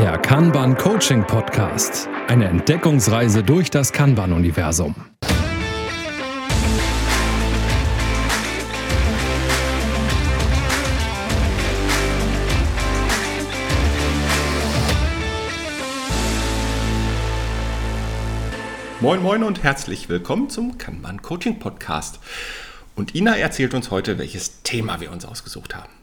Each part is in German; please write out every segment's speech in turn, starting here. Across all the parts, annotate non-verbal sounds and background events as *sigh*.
Der Kanban Coaching Podcast. Eine Entdeckungsreise durch das Kanban-Universum. Moin Moin und herzlich willkommen zum Kanban Coaching Podcast. Und Ina erzählt uns heute, welches Thema wir uns ausgesucht haben.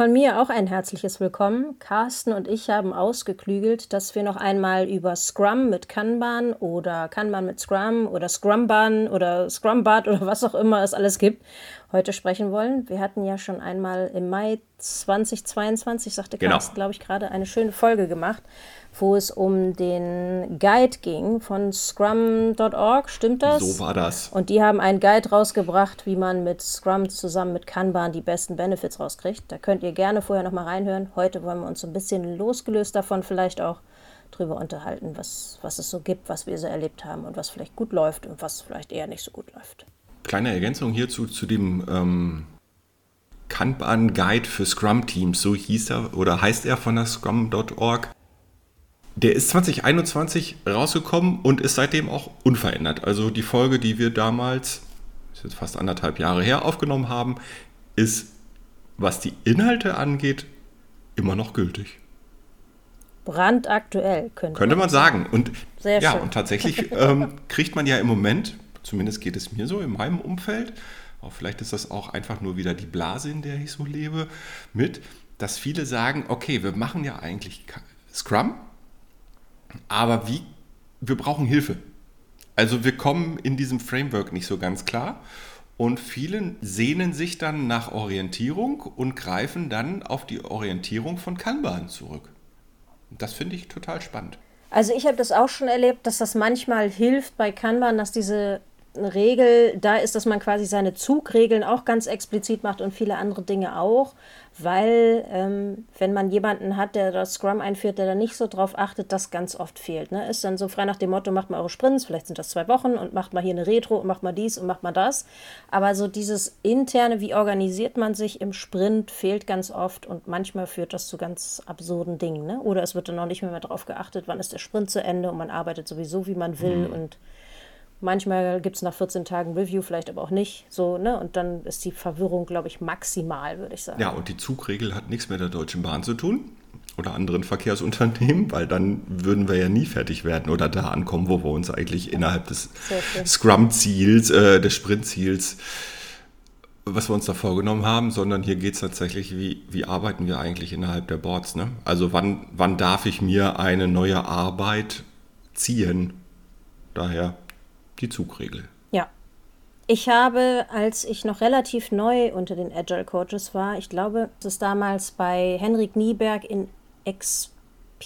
Von mir auch ein herzliches Willkommen. Carsten und ich haben ausgeklügelt, dass wir noch einmal über Scrum mit Kanban oder Kanban mit Scrum oder Scrumban oder Scrumbad oder was auch immer es alles gibt, heute sprechen wollen. Wir hatten ja schon einmal im Mai 2022, sagte genau. Carsten, glaube ich, gerade eine schöne Folge gemacht wo es um den Guide ging von scrum.org, stimmt das? So war das. Und die haben einen Guide rausgebracht, wie man mit Scrum zusammen mit Kanban die besten Benefits rauskriegt. Da könnt ihr gerne vorher nochmal reinhören. Heute wollen wir uns so ein bisschen losgelöst davon vielleicht auch drüber unterhalten, was, was es so gibt, was wir so erlebt haben und was vielleicht gut läuft und was vielleicht eher nicht so gut läuft. Kleine Ergänzung hierzu zu dem ähm, Kanban Guide für Scrum Teams, so hieß er oder heißt er von der Scrum.org. Der ist 2021 rausgekommen und ist seitdem auch unverändert. Also die Folge, die wir damals, ist jetzt fast anderthalb Jahre her, aufgenommen haben, ist, was die Inhalte angeht, immer noch gültig. Brandaktuell könnte, könnte man sagen. Und Sehr ja, schön. und tatsächlich *laughs* ähm, kriegt man ja im Moment, zumindest geht es mir so in meinem Umfeld, auch vielleicht ist das auch einfach nur wieder die Blase, in der ich so lebe, mit, dass viele sagen, okay, wir machen ja eigentlich Scrum, aber wie, wir brauchen Hilfe. Also wir kommen in diesem Framework nicht so ganz klar. Und viele sehnen sich dann nach Orientierung und greifen dann auf die Orientierung von Kanban zurück. Das finde ich total spannend. Also ich habe das auch schon erlebt, dass das manchmal hilft bei Kanban, dass diese Regel da ist, dass man quasi seine Zugregeln auch ganz explizit macht und viele andere Dinge auch, weil ähm, wenn man jemanden hat, der das Scrum einführt, der da nicht so drauf achtet, das ganz oft fehlt. Ne? Ist dann so frei nach dem Motto, macht mal eure Sprints, vielleicht sind das zwei Wochen und macht mal hier eine Retro und macht mal dies und macht mal das. Aber so dieses interne, wie organisiert man sich im Sprint, fehlt ganz oft und manchmal führt das zu ganz absurden Dingen. Ne? Oder es wird dann auch nicht mehr, mehr darauf geachtet, wann ist der Sprint zu Ende und man arbeitet sowieso, wie man will mhm. und Manchmal gibt es nach 14 Tagen Review, vielleicht aber auch nicht. So, ne? Und dann ist die Verwirrung, glaube ich, maximal, würde ich sagen. Ja, und die Zugregel hat nichts mit der Deutschen Bahn zu tun oder anderen Verkehrsunternehmen, weil dann würden wir ja nie fertig werden oder da ankommen, wo wir uns eigentlich innerhalb des Scrum-Ziels, äh, des Sprint-Ziels, was wir uns da vorgenommen haben, sondern hier geht es tatsächlich, wie, wie arbeiten wir eigentlich innerhalb der Boards. Ne? Also wann, wann darf ich mir eine neue Arbeit ziehen? Daher die Zugregel. Ja. Ich habe, als ich noch relativ neu unter den Agile Coaches war, ich glaube, es ist damals bei Henrik Nieberg in XP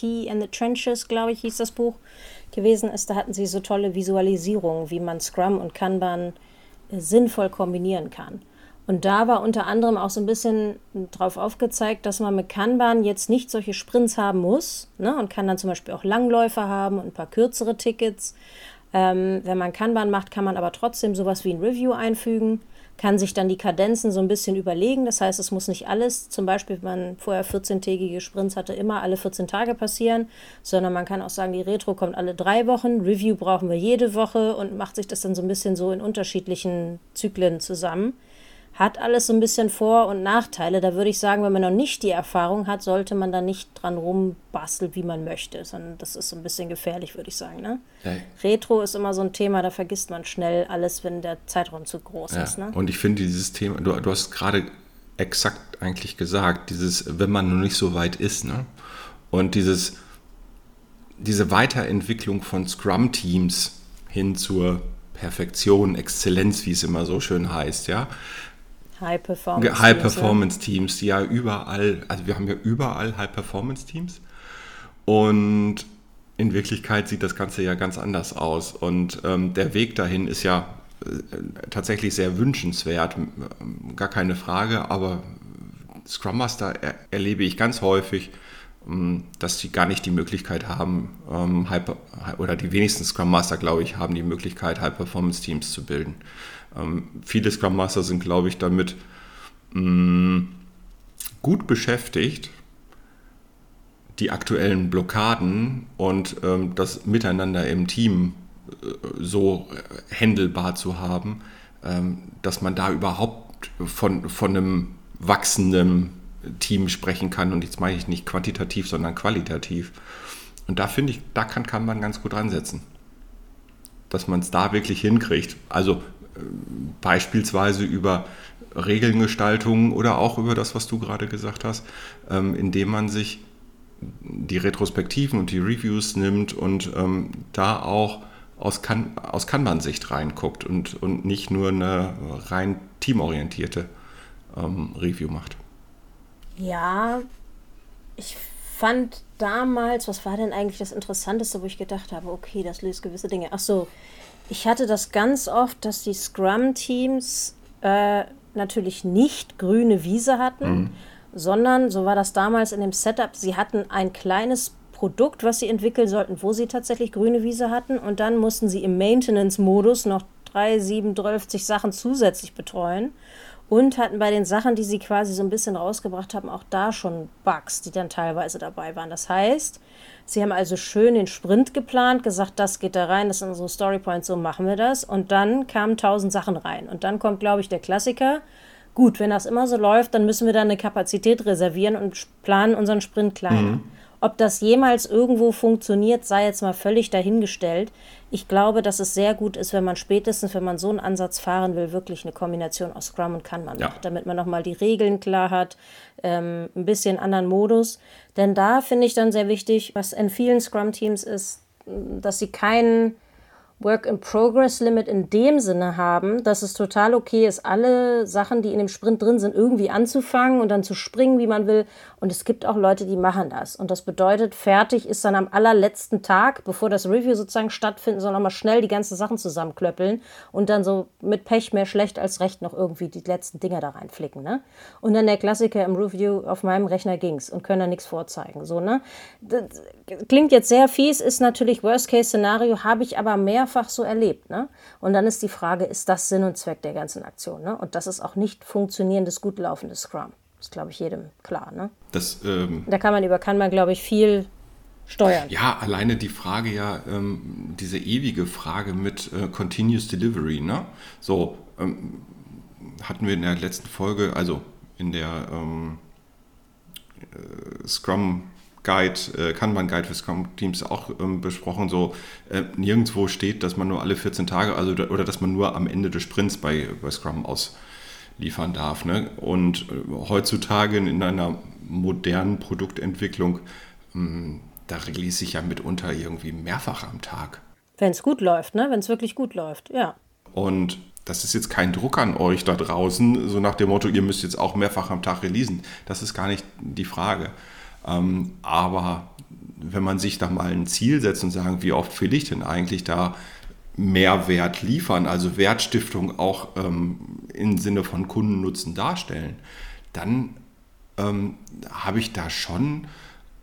in the Trenches, glaube ich, hieß das Buch, gewesen ist. Da hatten sie so tolle Visualisierungen, wie man Scrum und Kanban äh, sinnvoll kombinieren kann. Und da war unter anderem auch so ein bisschen drauf aufgezeigt, dass man mit Kanban jetzt nicht solche Sprints haben muss ne, und kann dann zum Beispiel auch Langläufer haben und ein paar kürzere Tickets ähm, wenn man Kanban macht, kann man aber trotzdem sowas wie ein Review einfügen, kann sich dann die Kadenzen so ein bisschen überlegen. Das heißt, es muss nicht alles, zum Beispiel, wenn man vorher 14-tägige Sprints hatte, immer alle 14 Tage passieren, sondern man kann auch sagen, die Retro kommt alle drei Wochen, Review brauchen wir jede Woche und macht sich das dann so ein bisschen so in unterschiedlichen Zyklen zusammen hat alles so ein bisschen Vor- und Nachteile. Da würde ich sagen, wenn man noch nicht die Erfahrung hat, sollte man da nicht dran rumbasteln, wie man möchte, sondern das ist so ein bisschen gefährlich, würde ich sagen. Ne? Ja. Retro ist immer so ein Thema, da vergisst man schnell alles, wenn der Zeitraum zu groß ja. ist. Ne? Und ich finde dieses Thema, du, du hast gerade exakt eigentlich gesagt, dieses, wenn man noch nicht so weit ist, ne? Und dieses, diese Weiterentwicklung von Scrum-Teams hin zur Perfektion, Exzellenz, wie es immer so schön heißt, ja. High-Performance-Teams. High-Performance-Teams, die ja überall, also wir haben ja überall High-Performance-Teams und in Wirklichkeit sieht das Ganze ja ganz anders aus und ähm, der Weg dahin ist ja äh, tatsächlich sehr wünschenswert, gar keine Frage, aber Scrum Master er erlebe ich ganz häufig, ähm, dass sie gar nicht die Möglichkeit haben, ähm, oder die wenigsten Scrum Master, glaube ich, haben die Möglichkeit, High-Performance-Teams zu bilden. Ähm, viele Scrum Master sind, glaube ich, damit mh, mm, gut beschäftigt, die aktuellen Blockaden und ähm, das Miteinander im Team äh, so händelbar zu haben, ähm, dass man da überhaupt von, von einem wachsenden Team sprechen kann. Und jetzt meine ich nicht quantitativ, sondern qualitativ. Und da finde ich, da kann, kann man ganz gut ansetzen. Dass man es da wirklich hinkriegt. Also beispielsweise über Regelngestaltung oder auch über das, was du gerade gesagt hast, ähm, indem man sich die Retrospektiven und die Reviews nimmt und ähm, da auch aus, kan aus Kanban-Sicht reinguckt und, und nicht nur eine rein teamorientierte ähm, Review macht. Ja, ich fand damals, was war denn eigentlich das Interessanteste, wo ich gedacht habe, okay, das löst gewisse Dinge. Ach so, ich hatte das ganz oft, dass die Scrum-Teams äh, natürlich nicht grüne Wiese hatten, mhm. sondern, so war das damals in dem Setup, sie hatten ein kleines Produkt, was sie entwickeln sollten, wo sie tatsächlich grüne Wiese hatten und dann mussten sie im Maintenance-Modus noch drei, sieben, 12 Sachen zusätzlich betreuen und hatten bei den Sachen, die sie quasi so ein bisschen rausgebracht haben, auch da schon Bugs, die dann teilweise dabei waren. Das heißt, sie haben also schön den Sprint geplant, gesagt, das geht da rein, das sind unsere Storypoints, so machen wir das. Und dann kamen tausend Sachen rein. Und dann kommt, glaube ich, der Klassiker. Gut, wenn das immer so läuft, dann müssen wir da eine Kapazität reservieren und planen unseren Sprint kleiner. Mhm. Ob das jemals irgendwo funktioniert, sei jetzt mal völlig dahingestellt. Ich glaube, dass es sehr gut ist, wenn man spätestens, wenn man so einen Ansatz fahren will, wirklich eine Kombination aus Scrum und Kanban ja. macht, damit man nochmal die Regeln klar hat, ähm, ein bisschen anderen Modus. Denn da finde ich dann sehr wichtig, was in vielen Scrum-Teams ist, dass sie keinen Work-in-Progress-Limit in dem Sinne haben, dass es total okay ist, alle Sachen, die in dem Sprint drin sind, irgendwie anzufangen und dann zu springen, wie man will. Und es gibt auch Leute, die machen das. Und das bedeutet, fertig ist dann am allerletzten Tag, bevor das Review sozusagen stattfindet, sondern mal schnell die ganzen Sachen zusammenklöppeln und dann so mit Pech mehr schlecht als recht noch irgendwie die letzten Dinger da reinflicken. Ne? Und dann der Klassiker im Review, auf meinem Rechner ging's und können da nichts vorzeigen. So, ne? Das klingt jetzt sehr fies, ist natürlich Worst-Case-Szenario, habe ich aber mehrfach so erlebt. Ne? Und dann ist die Frage, ist das Sinn und Zweck der ganzen Aktion? Ne? Und das ist auch nicht funktionierendes, gut laufendes Scrum. Das ist, glaube ich, jedem klar. Ne? Das, ähm, da kann man über, kann man, glaube ich, viel steuern. Ja, alleine die Frage ja, ähm, diese ewige Frage mit äh, Continuous Delivery. Ne? So, ähm, hatten wir in der letzten Folge, also in der ähm, äh, Scrum Guide, äh, Kanban-Guide für Scrum-Teams auch ähm, besprochen, so äh, nirgendwo steht, dass man nur alle 14 Tage, also oder dass man nur am Ende des Sprints bei, bei Scrum ausliefern darf. Ne? Und äh, heutzutage in einer modernen Produktentwicklung, ähm, da release ich ja mitunter irgendwie mehrfach am Tag. Wenn es gut läuft, ne? Wenn es wirklich gut läuft, ja. Und das ist jetzt kein Druck an euch da draußen, so nach dem Motto, ihr müsst jetzt auch mehrfach am Tag releasen. Das ist gar nicht die Frage. Ähm, aber wenn man sich da mal ein Ziel setzt und sagen, wie oft will ich denn eigentlich da Mehrwert liefern, also Wertstiftung auch ähm, im Sinne von Kundennutzen darstellen, dann ähm, habe ich da schon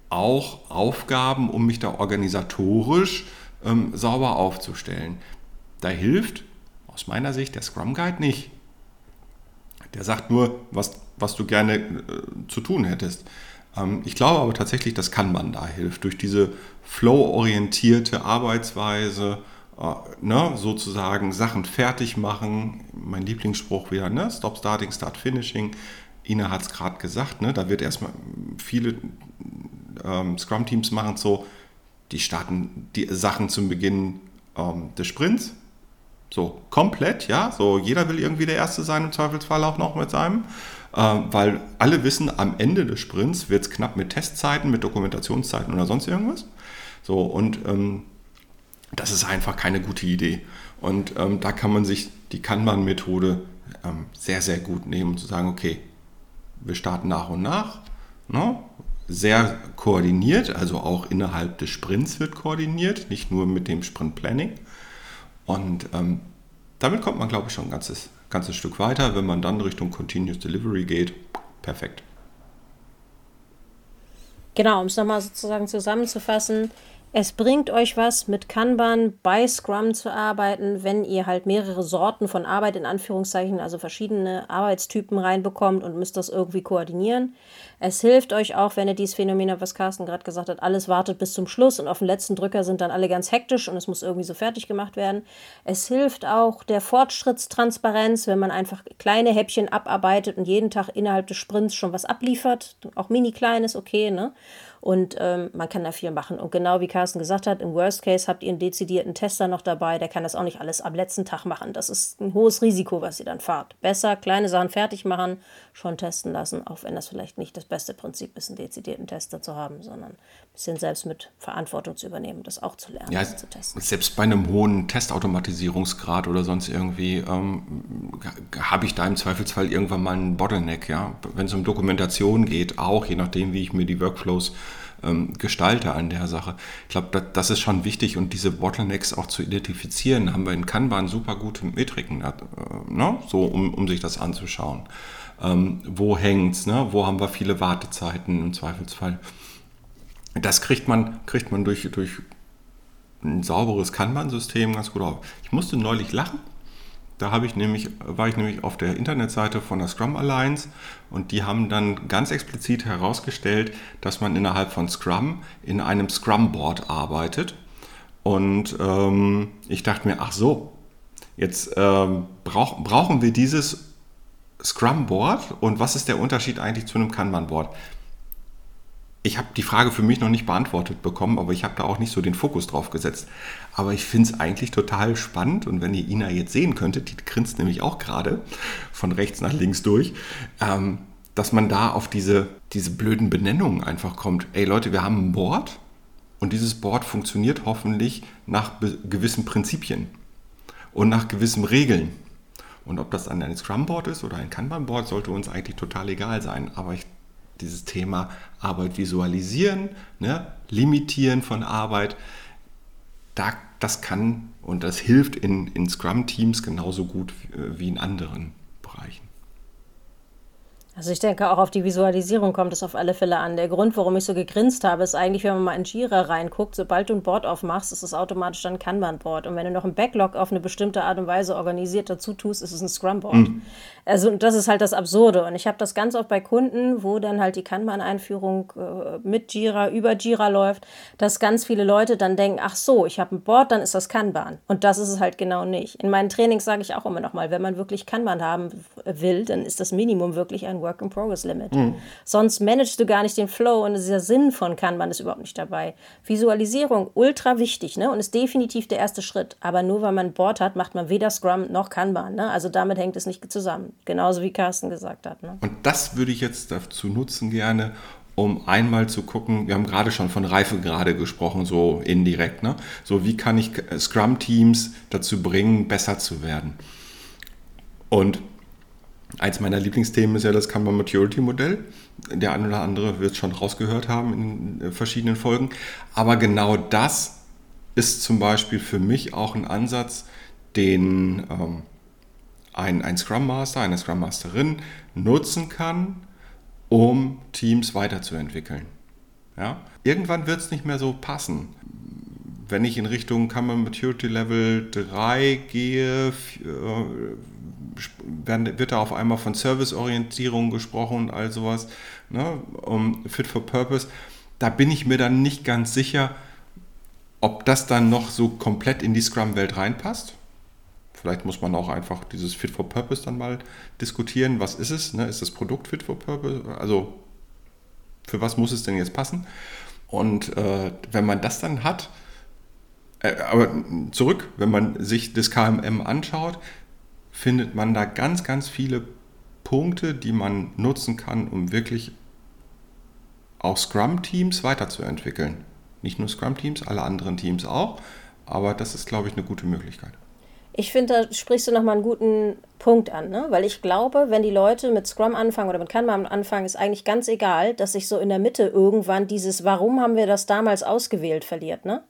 auch Aufgaben, um mich da organisatorisch ähm, sauber aufzustellen. Da hilft aus meiner Sicht der Scrum Guide nicht. Der sagt nur, was, was du gerne äh, zu tun hättest. Ähm, ich glaube aber tatsächlich, dass Kanban da hilft, durch diese flow-orientierte Arbeitsweise, äh, ne, sozusagen Sachen fertig machen. Mein Lieblingsspruch wieder, ne, Stop Starting, Start Finishing. Ina hat es gerade gesagt, ne, da wird erstmal viele ähm, Scrum-Teams machen so, die starten die Sachen zum Beginn ähm, des Sprints. So komplett, ja. So jeder will irgendwie der Erste sein, im Zweifelsfall auch noch mit seinem. Ähm, weil alle wissen, am Ende des Sprints wird es knapp mit Testzeiten, mit Dokumentationszeiten oder sonst irgendwas. So, und ähm, das ist einfach keine gute Idee. Und ähm, da kann man sich die Kanban-Methode ähm, sehr, sehr gut nehmen und zu sagen, okay, wir starten nach und nach, ne? sehr koordiniert, also auch innerhalb des Sprints wird koordiniert, nicht nur mit dem Sprint-Planning. Und ähm, damit kommt man, glaube ich, schon ein ganzes ganzes Stück weiter. Wenn man dann Richtung Continuous Delivery geht, perfekt. Genau, um es nochmal sozusagen zusammenzufassen, Es bringt euch was, mit Kanban bei Scrum zu arbeiten, wenn ihr halt mehrere Sorten von Arbeit in Anführungszeichen, also verschiedene Arbeitstypen reinbekommt und müsst das irgendwie koordinieren. Es hilft euch auch, wenn ihr dieses Phänomen habt, was Carsten gerade gesagt hat, alles wartet bis zum Schluss und auf den letzten Drücker sind dann alle ganz hektisch und es muss irgendwie so fertig gemacht werden. Es hilft auch der Fortschrittstransparenz, wenn man einfach kleine Häppchen abarbeitet und jeden Tag innerhalb des Sprints schon was abliefert. Auch mini kleines, okay, ne? Und ähm, man kann da viel machen. Und genau wie Carsten gesagt hat, im Worst Case habt ihr einen dezidierten Tester noch dabei, der kann das auch nicht alles am letzten Tag machen. Das ist ein hohes Risiko, was ihr dann fahrt. Besser kleine Sachen fertig machen, schon testen lassen, auch wenn das vielleicht nicht das beste Prinzip ist, einen dezidierten Tester zu haben, sondern ein bisschen selbst mit Verantwortung zu übernehmen, das auch zu lernen, ja, zu testen. Selbst bei einem hohen Testautomatisierungsgrad oder sonst irgendwie ähm, habe ich da im Zweifelsfall irgendwann mal einen Bottleneck. Ja? Wenn es um Dokumentation geht, auch je nachdem, wie ich mir die Workflows ähm, gestalte an der Sache. Ich glaube, das, das, ist schon wichtig und diese Bottlenecks auch zu identifizieren, haben wir in Kanban super gute Metriken, äh, ne? so um, um sich das anzuschauen. Ähm, wo hängt's, ne? wo haben wir viele Wartezeiten im Zweifelsfall. Das kriegt man, kriegt man durch, durch ein sauberes Kanban-System ganz gut auf. Ich musste neulich lachen da habe ich nämlich, war ich nämlich auf der Internetseite von der Scrum Alliance und die haben dann ganz explizit herausgestellt, dass man innerhalb von Scrum in einem Scrum Board arbeitet. Und ähm, ich dachte mir, ach so, jetzt ähm, brauch, brauchen wir dieses Scrum Board und was ist der Unterschied eigentlich zu einem Kanban Board? Ich habe die Frage für mich noch nicht beantwortet bekommen, aber ich habe da auch nicht so den Fokus drauf gesetzt. Aber ich finde es eigentlich total spannend und wenn ihr Ina jetzt sehen könntet, die grinst nämlich auch gerade von rechts nach links durch, ähm, dass man da auf diese, diese blöden Benennungen einfach kommt. Ey Leute, wir haben ein Board und dieses Board funktioniert hoffentlich nach gewissen Prinzipien und nach gewissen Regeln. Und ob das dann ein Scrum-Board ist oder ein Kanban-Board, sollte uns eigentlich total egal sein. Aber ich dieses Thema Arbeit visualisieren, ne, limitieren von Arbeit, da, das kann und das hilft in, in Scrum-Teams genauso gut wie in anderen. Also ich denke, auch auf die Visualisierung kommt es auf alle Fälle an. Der Grund, warum ich so gegrinst habe, ist eigentlich, wenn man mal in Jira reinguckt, sobald du ein Board aufmachst, ist es automatisch dann ein Kanban-Board. Und wenn du noch ein Backlog auf eine bestimmte Art und Weise organisiert dazu tust, ist es ein Scrum-Board. Mhm. Also das ist halt das Absurde. Und ich habe das ganz oft bei Kunden, wo dann halt die Kanban-Einführung äh, mit Jira, über Jira läuft, dass ganz viele Leute dann denken, ach so, ich habe ein Board, dann ist das Kanban. Und das ist es halt genau nicht. In meinen Trainings sage ich auch immer noch mal, wenn man wirklich Kanban haben will, dann ist das Minimum wirklich ein Work-in-Progress-Limit. Mhm. Sonst managst du gar nicht den Flow und der Sinn von Kanban ist überhaupt nicht dabei. Visualisierung, ultra wichtig ne? und ist definitiv der erste Schritt. Aber nur weil man ein Board hat, macht man weder Scrum noch Kanban. Ne? Also damit hängt es nicht zusammen. Genauso wie Carsten gesagt hat. Ne? Und das würde ich jetzt dazu nutzen gerne, um einmal zu gucken, wir haben gerade schon von Reifegrade gesprochen, so indirekt, ne? So, wie kann ich Scrum-Teams dazu bringen, besser zu werden? Und Eins meiner Lieblingsthemen ist ja das Kanban Maturity Modell. Der eine oder andere wird es schon rausgehört haben in äh, verschiedenen Folgen. Aber genau das ist zum Beispiel für mich auch ein Ansatz, den ähm, ein, ein Scrum Master, eine Scrum Masterin nutzen kann, um Teams weiterzuentwickeln. Ja? Irgendwann wird es nicht mehr so passen. Wenn ich in Richtung Kanban Maturity Level 3 gehe, äh, wird da auf einmal von Serviceorientierung gesprochen und all sowas, ne, um Fit for Purpose. Da bin ich mir dann nicht ganz sicher, ob das dann noch so komplett in die Scrum-Welt reinpasst. Vielleicht muss man auch einfach dieses Fit for Purpose dann mal diskutieren. Was ist es? Ne? Ist das Produkt Fit for Purpose? Also für was muss es denn jetzt passen? Und äh, wenn man das dann hat, äh, aber zurück, wenn man sich das KMM anschaut, findet man da ganz, ganz viele Punkte, die man nutzen kann, um wirklich auch Scrum-Teams weiterzuentwickeln. Nicht nur Scrum-Teams, alle anderen Teams auch, aber das ist, glaube ich, eine gute Möglichkeit. Ich finde, da sprichst du nochmal einen guten Punkt an, ne? weil ich glaube, wenn die Leute mit Scrum anfangen oder mit Kanban anfangen, ist eigentlich ganz egal, dass sich so in der Mitte irgendwann dieses Warum haben wir das damals ausgewählt verliert. Ne?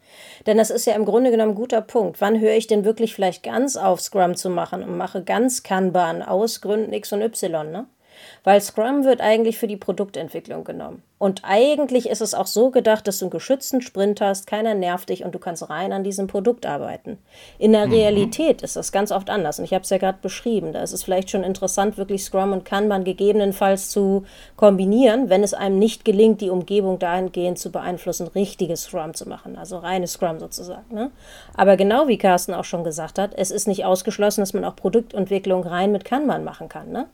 Denn das ist ja im Grunde genommen ein guter Punkt. Wann höre ich denn wirklich vielleicht ganz auf Scrum zu machen und mache ganz Kanban aus Gründen X und Y? Ne? Weil Scrum wird eigentlich für die Produktentwicklung genommen. Und eigentlich ist es auch so gedacht, dass du einen geschützten Sprint hast, keiner nervt dich und du kannst rein an diesem Produkt arbeiten. In der mhm. Realität ist das ganz oft anders. Und ich habe es ja gerade beschrieben. Da ist es vielleicht schon interessant, wirklich Scrum und Kanban gegebenenfalls zu kombinieren, wenn es einem nicht gelingt, die Umgebung dahingehend zu beeinflussen, richtiges Scrum zu machen. Also reines Scrum sozusagen. Ne? Aber genau wie Carsten auch schon gesagt hat, es ist nicht ausgeschlossen, dass man auch Produktentwicklung rein mit Kanban machen kann. Ne?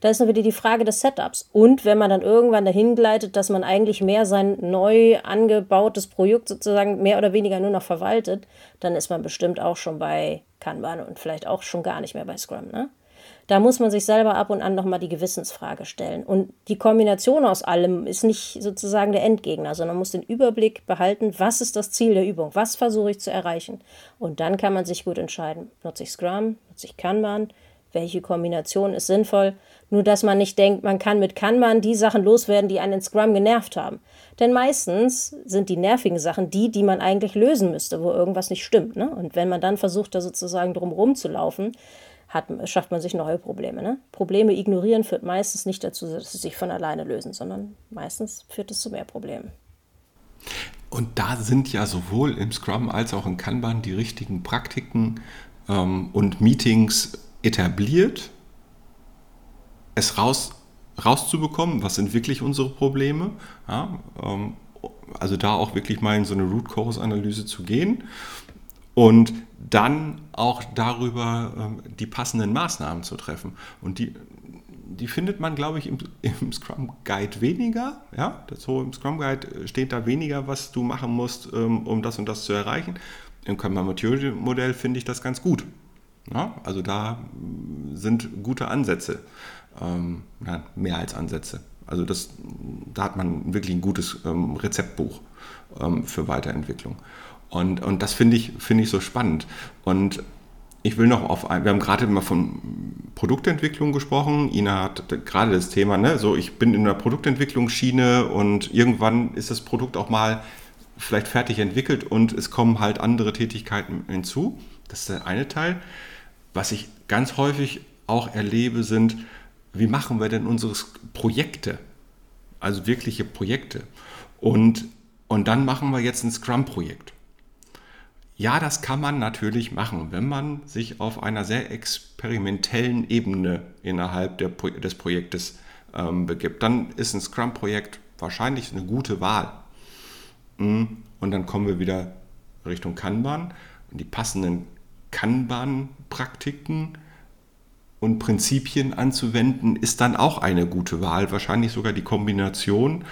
Da ist nur wieder die Frage des Setups. Und wenn man dann irgendwann dahin gleitet, dass man eigentlich mehr sein neu angebautes Projekt sozusagen mehr oder weniger nur noch verwaltet, dann ist man bestimmt auch schon bei Kanban und vielleicht auch schon gar nicht mehr bei Scrum. Ne? Da muss man sich selber ab und an nochmal die Gewissensfrage stellen. Und die Kombination aus allem ist nicht sozusagen der Endgegner, sondern man muss den Überblick behalten, was ist das Ziel der Übung, was versuche ich zu erreichen. Und dann kann man sich gut entscheiden, nutze ich Scrum, nutze ich Kanban, welche Kombination ist sinnvoll. Nur dass man nicht denkt, man kann mit Kanban die Sachen loswerden, die einen in Scrum genervt haben. Denn meistens sind die nervigen Sachen die, die man eigentlich lösen müsste, wo irgendwas nicht stimmt. Ne? Und wenn man dann versucht, da sozusagen drumherum zu laufen, hat, schafft man sich neue Probleme. Ne? Probleme ignorieren führt meistens nicht dazu, dass sie sich von alleine lösen, sondern meistens führt es zu mehr Problemen. Und da sind ja sowohl im Scrum als auch in Kanban die richtigen Praktiken ähm, und Meetings etabliert, es raus, rauszubekommen, was sind wirklich unsere Probleme. Ja, ähm, also da auch wirklich mal in so eine Root Cause Analyse zu gehen und dann auch darüber ähm, die passenden Maßnahmen zu treffen. Und die, die findet man, glaube ich, im, im, Scrum Guide weniger. Ja, das im Scrum Guide steht da weniger, was du machen musst, ähm, um das und das zu erreichen. Im Kanban Material Modell finde ich das ganz gut. Ja, also da sind gute Ansätze, ähm, ja, mehr als Ansätze. Also das, da hat man wirklich ein gutes ähm, Rezeptbuch ähm, für Weiterentwicklung. Und, und das finde ich, find ich so spannend. Und ich will noch auf ein, wir haben gerade immer von Produktentwicklung gesprochen. Ina hat gerade das Thema, ne, so ich bin in der Produktentwicklungsschiene und irgendwann ist das Produkt auch mal vielleicht fertig entwickelt und es kommen halt andere Tätigkeiten hinzu. Das ist der eine Teil. Was ich ganz häufig auch erlebe, sind, wie machen wir denn unsere Projekte? Also wirkliche Projekte. Und, und dann machen wir jetzt ein Scrum-Projekt. Ja, das kann man natürlich machen, wenn man sich auf einer sehr experimentellen Ebene innerhalb der, des Projektes ähm, begibt. Dann ist ein Scrum-Projekt wahrscheinlich eine gute Wahl. Mm, und dann kommen wir wieder Richtung Kanban. Und die passenden Kanban-Praktiken und Prinzipien anzuwenden, ist dann auch eine gute Wahl. Wahrscheinlich sogar die Kombination,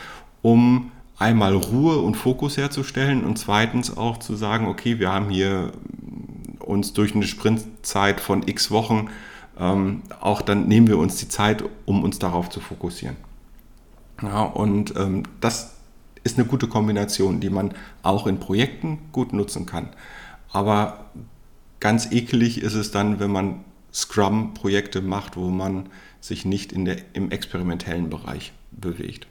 um einmal Ruhe und Fokus herzustellen und zweitens auch zu sagen, okay, wir haben hier uns durch eine Sprintzeit von x Wochen, ähm, auch dann nehmen wir uns die Zeit, um uns darauf zu fokussieren. Ja, und ähm, das ist eine gute Kombination, die man auch in Projekten gut nutzen kann. Aber Ganz ekelig ist es dann, wenn man Scrum-Projekte macht, wo man sich nicht in der, im experimentellen Bereich bewegt.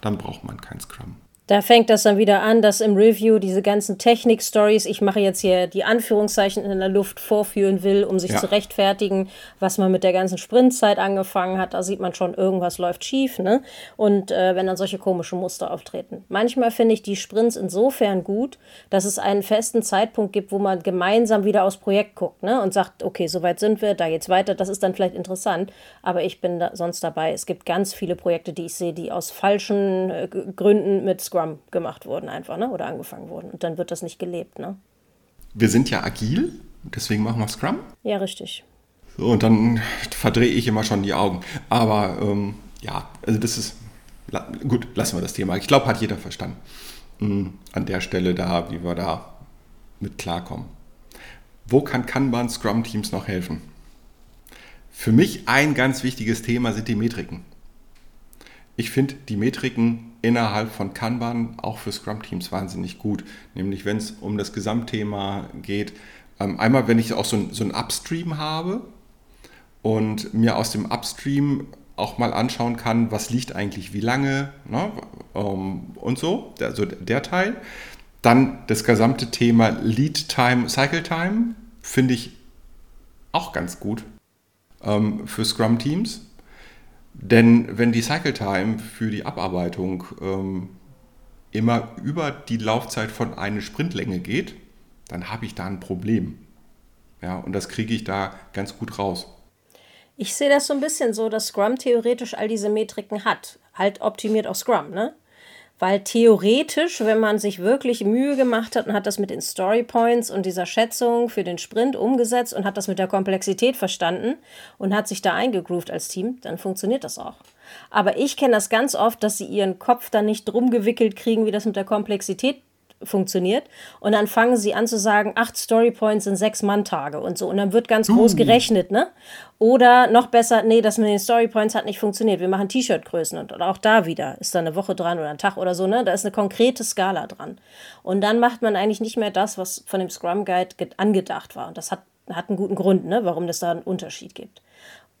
Dann braucht man kein Scrum. Da fängt das dann wieder an, dass im Review diese ganzen Technik-Stories, ich mache jetzt hier die Anführungszeichen in der Luft, vorführen will, um sich ja. zu rechtfertigen, was man mit der ganzen Sprintzeit angefangen hat. Da sieht man schon, irgendwas läuft schief. Ne? Und äh, wenn dann solche komischen Muster auftreten. Manchmal finde ich die Sprints insofern gut, dass es einen festen Zeitpunkt gibt, wo man gemeinsam wieder aufs Projekt guckt ne? und sagt, okay, soweit sind wir, da geht's weiter. Das ist dann vielleicht interessant, aber ich bin da sonst dabei. Es gibt ganz viele Projekte, die ich sehe, die aus falschen äh, Gründen mit Scrum gemacht wurden einfach, ne? Oder angefangen wurden. Und dann wird das nicht gelebt, ne? Wir sind ja agil, deswegen machen wir Scrum. Ja, richtig. So, und dann verdrehe ich immer schon die Augen. Aber ähm, ja, also das ist. Gut, lassen wir das Thema. Ich glaube, hat jeder verstanden. Mhm, an der Stelle da, wie wir da mit klarkommen. Wo kann Kanban Scrum-Teams noch helfen? Für mich ein ganz wichtiges Thema sind die Metriken. Ich finde die Metriken innerhalb von Kanban auch für Scrum-Teams wahnsinnig gut. Nämlich wenn es um das Gesamtthema geht. Ähm, einmal, wenn ich auch so ein, so ein Upstream habe und mir aus dem Upstream auch mal anschauen kann, was liegt eigentlich wie lange ne, ähm, und so, also der Teil. Dann das gesamte Thema Lead Time, Cycle Time finde ich auch ganz gut ähm, für Scrum-Teams Denn wenn die Cycle Time für die Abarbeitung ähm, immer über die Laufzeit von einer Sprintlänge geht, dann habe ich da ein Problem. Ja, und das kriege ich da ganz gut raus. Ich sehe das so ein bisschen so, dass Scrum theoretisch all diese Metriken hat. Halt optimiert auf Scrum, ne? Weil theoretisch, wenn man sich wirklich Mühe gemacht hat und hat das mit den Story Points und dieser Schätzung für den Sprint umgesetzt und hat das mit der Komplexität verstanden und hat sich da eingegroovt als Team, dann funktioniert das auch. Aber ich kenne das ganz oft, dass sie ihren Kopf dann nicht drum gewickelt kriegen, wie das mit der Komplexität funktioniert. Und dann fangen sie an zu sagen, acht Storypoints sind sechs Mann-Tage und so. Und dann wird ganz uh. groß gerechnet, ne? Oder noch besser, nee, das mit den Storypoints hat nicht funktioniert. Wir machen T-Shirt-Größen und auch da wieder ist da eine Woche dran oder ein Tag oder so, ne? Da ist eine konkrete Skala dran. Und dann macht man eigentlich nicht mehr das, was von dem Scrum Guide angedacht war. Und das hat, hat einen guten Grund, ne? Warum das da einen Unterschied gibt.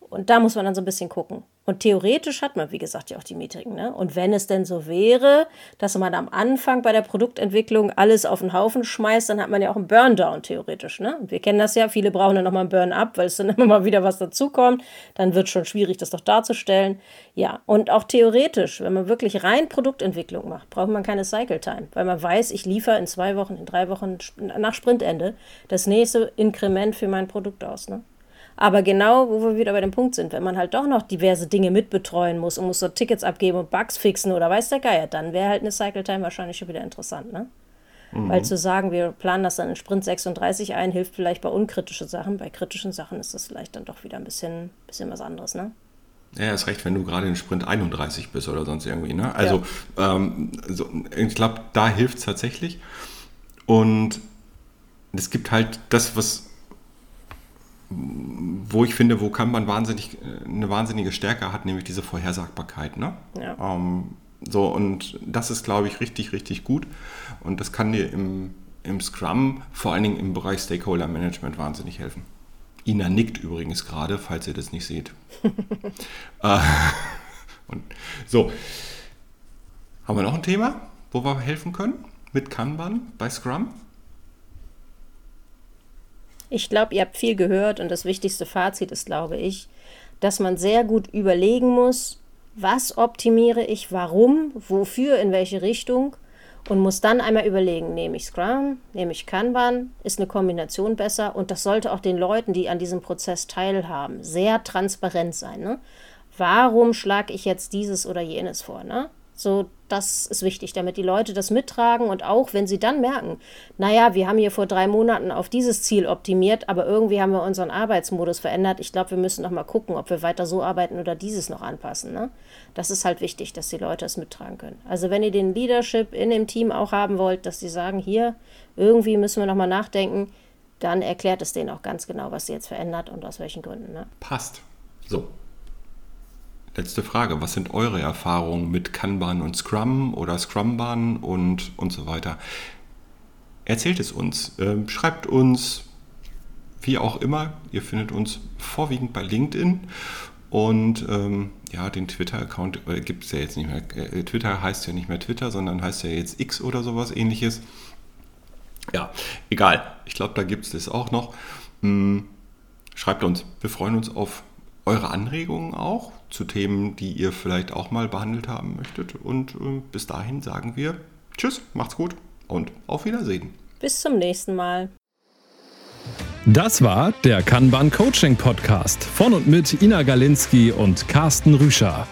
Und da muss man dann so ein bisschen gucken. Und theoretisch hat man, wie gesagt, ja auch die Metriken. Ne? Und wenn es denn so wäre, dass man am Anfang bei der Produktentwicklung alles auf den Haufen schmeißt, dann hat man ja auch einen Burndown theoretisch. Ne? Wir kennen das ja, viele brauchen dann nochmal einen Burn-up, weil es dann *laughs* immer mal wieder was dazukommt. Dann wird es schon schwierig, das doch darzustellen. Ja, und auch theoretisch, wenn man wirklich rein Produktentwicklung macht, braucht man keine Cycle-Time, weil man weiß, ich liefere in zwei Wochen, in drei Wochen nach Sprintende das nächste Inkrement für mein Produkt aus. Ne? Aber genau, wo wir wieder bei dem Punkt sind, wenn man halt doch noch diverse Dinge mitbetreuen muss und muss so Tickets abgeben und Bugs fixen oder weiß der Geier, dann wäre halt eine Cycle Time wahrscheinlich schon wieder interessant, ne? Mhm. Weil zu sagen, wir planen das dann in Sprint 36 ein, hilft vielleicht bei unkritischen Sachen. Bei kritischen Sachen ist das vielleicht dann doch wieder ein bisschen, bisschen was anderes, ne? Ja, ist recht, wenn du gerade in Sprint 31 bist oder sonst irgendwie. Ne? Also ja. ähm, so, ich glaube, da hilft es tatsächlich. Und es gibt halt das, was wo ich finde, wo kann man wahnsinnig, eine wahnsinnige Stärke hat, nämlich diese Vorhersagbarkeit. Ne? Ja. Ähm, so, und das ist, glaube ich, richtig, richtig gut. Und das kann dir im, im Scrum, vor allen Dingen im Bereich Stakeholder Management, wahnsinnig helfen. Ina nickt übrigens gerade, falls ihr das nicht seht. *laughs* äh, und so. Haben wir noch ein Thema, wo wir helfen können mit Kanban bei Scrum? Ich glaube, ihr habt viel gehört und das wichtigste Fazit ist, glaube ich, dass man sehr gut überlegen muss, was optimiere ich, warum, wofür, in welche Richtung und muss dann einmal überlegen, nehme ich Scrum, nehme ich Kanban, ist eine Kombination besser und das sollte auch den Leuten, die an diesem Prozess teilhaben, sehr transparent sein. Ne? Warum schlage ich jetzt dieses oder jenes vor? Ne? So, das ist wichtig, damit die Leute das mittragen und auch wenn sie dann merken, naja, wir haben hier vor drei Monaten auf dieses Ziel optimiert, aber irgendwie haben wir unseren Arbeitsmodus verändert. Ich glaube, wir müssen noch mal gucken, ob wir weiter so arbeiten oder dieses noch anpassen. Ne? Das ist halt wichtig, dass die Leute es mittragen können. Also wenn ihr den Leadership in dem Team auch haben wollt, dass sie sagen, hier, irgendwie müssen wir noch mal nachdenken, dann erklärt es denen auch ganz genau, was sie jetzt verändert und aus welchen Gründen. Ne? Passt. So, letzte Frage. Was sind eure Erfahrungen mit Kanban und Scrum oder Scrumban und, und so weiter? Erzählt es uns. Ähm, schreibt uns, wie auch immer. Ihr findet uns vorwiegend bei LinkedIn. Und ähm, ja, den Twitter-Account äh, gibt es ja jetzt nicht mehr. Äh, Twitter heißt ja nicht mehr Twitter, sondern heißt ja jetzt X oder sowas ähnliches. Ja, egal. Ich glaube, da gibt es das auch noch. Hm, schreibt uns. Wir freuen uns auf eure Anregungen auch zu Themen, die ihr vielleicht auch mal behandelt haben möchtet. Und äh, bis dahin sagen wir Tschüss, macht's gut und auf Wiedersehen. Bis zum nächsten Mal. Das war der Kanban Coaching Podcast von und mit Ina Galinski und Carsten Rüscher.